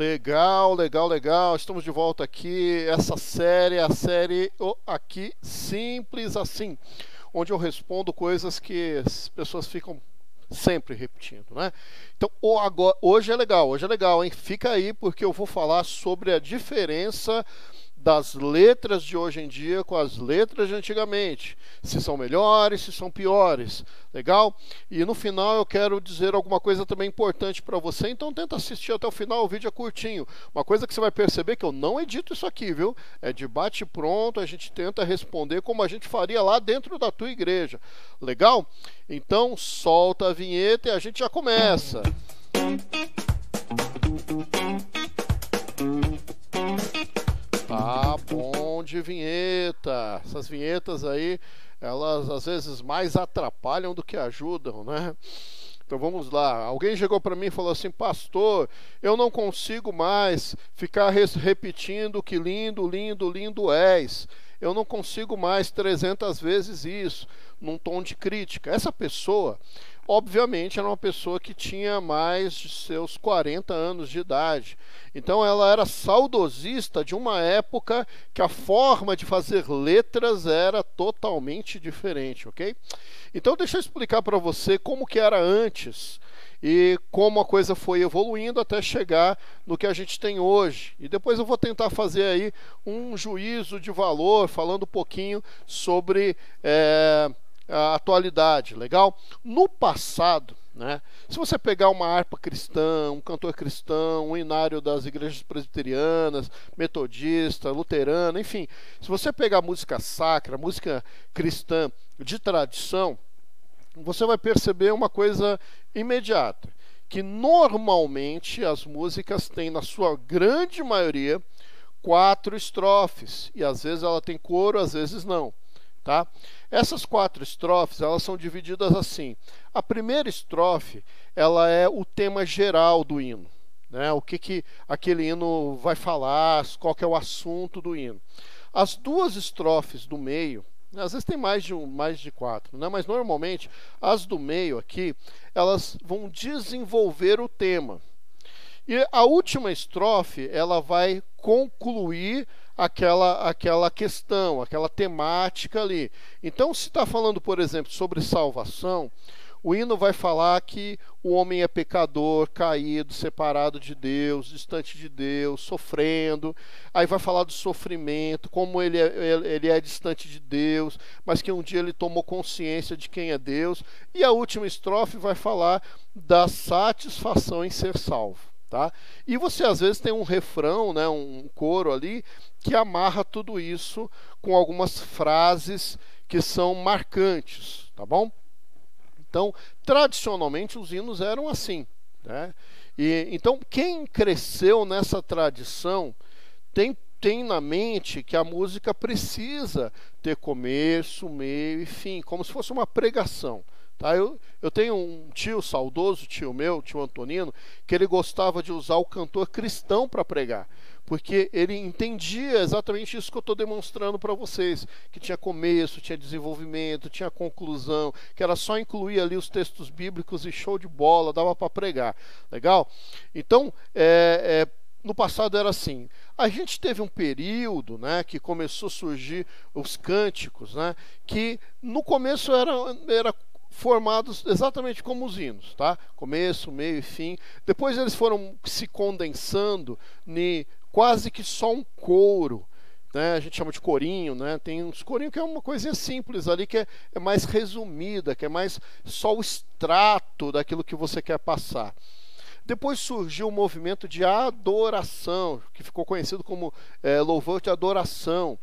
Legal, legal, legal. Estamos de volta aqui. Essa série é a série Aqui Simples Assim, onde eu respondo coisas que as pessoas ficam sempre repetindo, né? Então, hoje é legal, hoje é legal, hein? Fica aí porque eu vou falar sobre a diferença das letras de hoje em dia com as letras de antigamente. Se são melhores, se são piores. Legal? E no final eu quero dizer alguma coisa também importante para você, então tenta assistir até o final, o vídeo é curtinho. Uma coisa que você vai perceber que eu não edito isso aqui, viu? É de bate pronto, a gente tenta responder como a gente faria lá dentro da tua igreja. Legal? Então solta a vinheta e a gente já começa. Tá bom de vinheta. Essas vinhetas aí, elas às vezes mais atrapalham do que ajudam, né? Então vamos lá. Alguém chegou para mim e falou assim: Pastor, eu não consigo mais ficar repetindo que lindo, lindo, lindo és. Eu não consigo mais 300 vezes isso, num tom de crítica. Essa pessoa, obviamente era uma pessoa que tinha mais de seus 40 anos de idade. Então ela era saudosista de uma época que a forma de fazer letras era totalmente diferente, ok? Então deixa eu explicar para você como que era antes e como a coisa foi evoluindo até chegar no que a gente tem hoje. E depois eu vou tentar fazer aí um juízo de valor, falando um pouquinho sobre é, atualidade, legal? No passado, né, se você pegar uma harpa cristã, um cantor cristão, um inário das igrejas presbiterianas, metodista, luterana, enfim, se você pegar música sacra, música cristã de tradição, você vai perceber uma coisa imediata, que normalmente as músicas têm, na sua grande maioria, quatro estrofes, e às vezes ela tem coro, às vezes não. Tá? Essas quatro estrofes elas são divididas assim. A primeira estrofe ela é o tema geral do hino, né? O que, que aquele hino vai falar, qual que é o assunto do hino. As duas estrofes do meio, às vezes tem mais de um, mais de quatro, né? Mas normalmente as do meio aqui elas vão desenvolver o tema. E a última estrofe ela vai concluir aquela, aquela questão, aquela temática ali. Então, se está falando, por exemplo, sobre salvação, o hino vai falar que o homem é pecador, caído, separado de Deus, distante de Deus, sofrendo. Aí vai falar do sofrimento, como ele é, ele é distante de Deus, mas que um dia ele tomou consciência de quem é Deus. E a última estrofe vai falar da satisfação em ser salvo. Tá? E você às vezes tem um refrão, né, um coro ali, que amarra tudo isso com algumas frases que são marcantes, tá bom? Então, tradicionalmente os hinos eram assim, né? E então quem cresceu nessa tradição tem tem na mente que a música precisa ter começo, meio e fim, como se fosse uma pregação. Tá? Eu, eu tenho um tio saudoso, tio meu, tio Antonino, que ele gostava de usar o cantor cristão para pregar, porque ele entendia exatamente isso que eu estou demonstrando para vocês, que tinha começo, tinha desenvolvimento, tinha conclusão, que era só incluir ali os textos bíblicos e show de bola, dava para pregar. Legal? Então, é, é, no passado era assim. A gente teve um período, né, que começou a surgir os cânticos, né, que no começo era, era formados exatamente como os hinos, tá? Começo, meio e fim. Depois eles foram se condensando em quase que só um coro, né? A gente chama de corinho, né? Tem uns corinhos que é uma coisinha simples ali que é, é mais resumida, que é mais só o extrato daquilo que você quer passar. Depois surgiu o movimento de adoração, que ficou conhecido como é, louvor de adoração,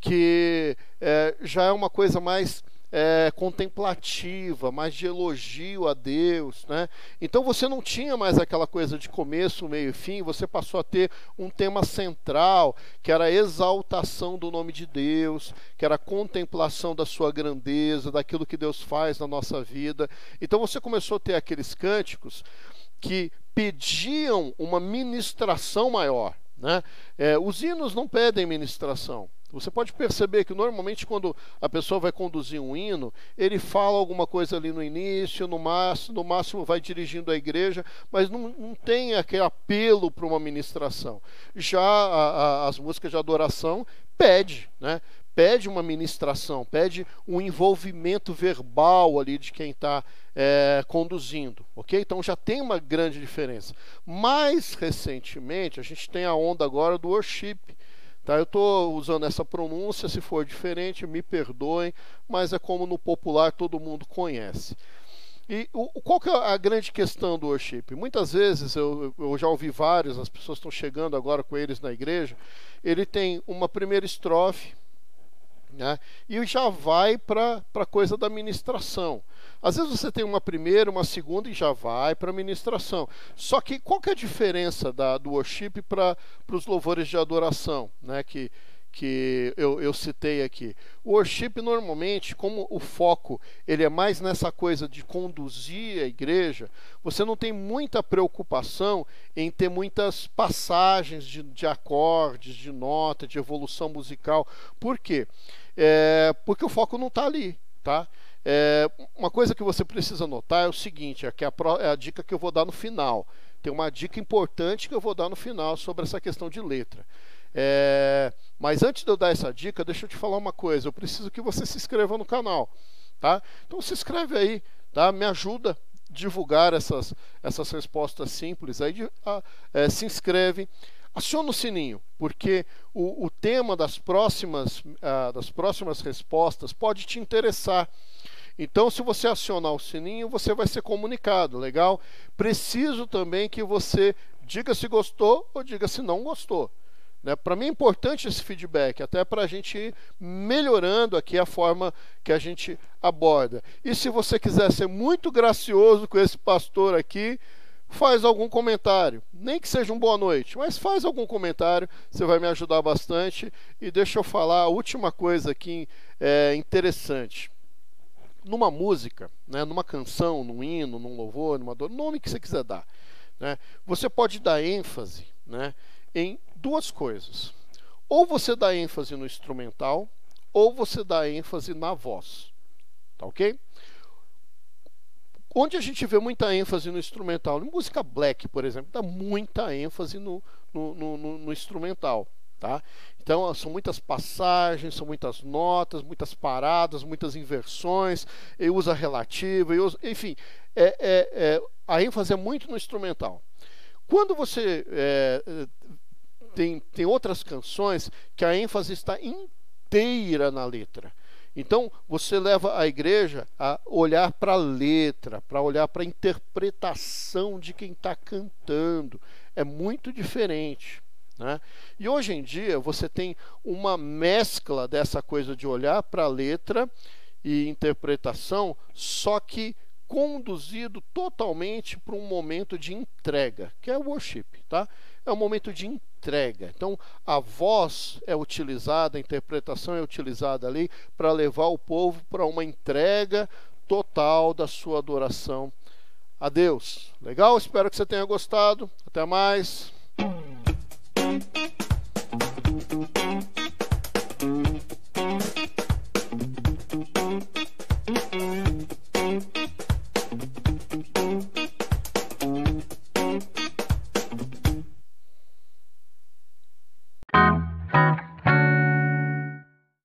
que é, já é uma coisa mais é, contemplativa, mais de elogio a Deus, né? Então você não tinha mais aquela coisa de começo, meio e fim, você passou a ter um tema central, que era a exaltação do nome de Deus, que era a contemplação da sua grandeza, daquilo que Deus faz na nossa vida. Então você começou a ter aqueles cânticos que pediam uma ministração maior. Né? É, os hinos não pedem ministração. Você pode perceber que normalmente quando a pessoa vai conduzir um hino, ele fala alguma coisa ali no início, no máximo, no máximo vai dirigindo a igreja, mas não, não tem aquele apelo para uma ministração. Já a, a, as músicas de adoração pede, né? pede uma ministração, pede um envolvimento verbal ali de quem está é, conduzindo, ok? Então já tem uma grande diferença. Mais recentemente, a gente tem a onda agora do worship. Tá? Eu estou usando essa pronúncia, se for diferente, me perdoem, mas é como no popular todo mundo conhece. E o, qual que é a grande questão do worship? Muitas vezes, eu, eu já ouvi vários, as pessoas estão chegando agora com eles na igreja, ele tem uma primeira estrofe, né? E já vai para a coisa da ministração. Às vezes você tem uma primeira, uma segunda e já vai para a ministração. Só que qual que é a diferença da, do worship para os louvores de adoração, né? que, que eu, eu citei aqui? O worship normalmente, como o foco ele é mais nessa coisa de conduzir a igreja, você não tem muita preocupação em ter muitas passagens de, de acordes, de nota, de evolução musical. Por quê? é, porque o foco não está ali, tá? É, uma coisa que você precisa notar é o seguinte, é que a, é a dica que eu vou dar no final. Tem uma dica importante que eu vou dar no final sobre essa questão de letra. É, mas antes de eu dar essa dica, deixa eu te falar uma coisa. Eu preciso que você se inscreva no canal, tá? Então se inscreve aí, tá? Me ajuda a divulgar essas, essas respostas simples aí. A, é, se inscreve. Aciona o sininho, porque o, o tema das próximas, uh, das próximas respostas pode te interessar. Então, se você acionar o sininho, você vai ser comunicado, legal? Preciso também que você diga se gostou ou diga se não gostou. Né? Para mim é importante esse feedback, até para a gente ir melhorando aqui a forma que a gente aborda. E se você quiser ser muito gracioso com esse pastor aqui, faz algum comentário, nem que seja um boa noite, mas faz algum comentário, você vai me ajudar bastante. E deixa eu falar a última coisa aqui é, interessante. Numa música, né, numa canção, num hino, num louvor, numa dor, nome que você quiser dar, né, você pode dar ênfase né, em duas coisas. Ou você dá ênfase no instrumental, ou você dá ênfase na voz. Tá ok? Onde a gente vê muita ênfase no instrumental, em música black, por exemplo, dá muita ênfase no, no, no, no instrumental. Tá? Então são muitas passagens, são muitas notas, muitas paradas, muitas inversões, e usa relativa, enfim, é, é, é, a ênfase é muito no instrumental. Quando você é, tem, tem outras canções que a ênfase está inteira na letra. Então, você leva a igreja a olhar para a letra, para olhar para a interpretação de quem está cantando. É muito diferente. Né? E hoje em dia, você tem uma mescla dessa coisa de olhar para a letra e interpretação, só que conduzido totalmente para um momento de entrega, que é o worship. Tá? É um momento de entrega. Então, a voz é utilizada, a interpretação é utilizada ali para levar o povo para uma entrega total da sua adoração a Deus. Legal? Espero que você tenha gostado. Até mais. Thank you.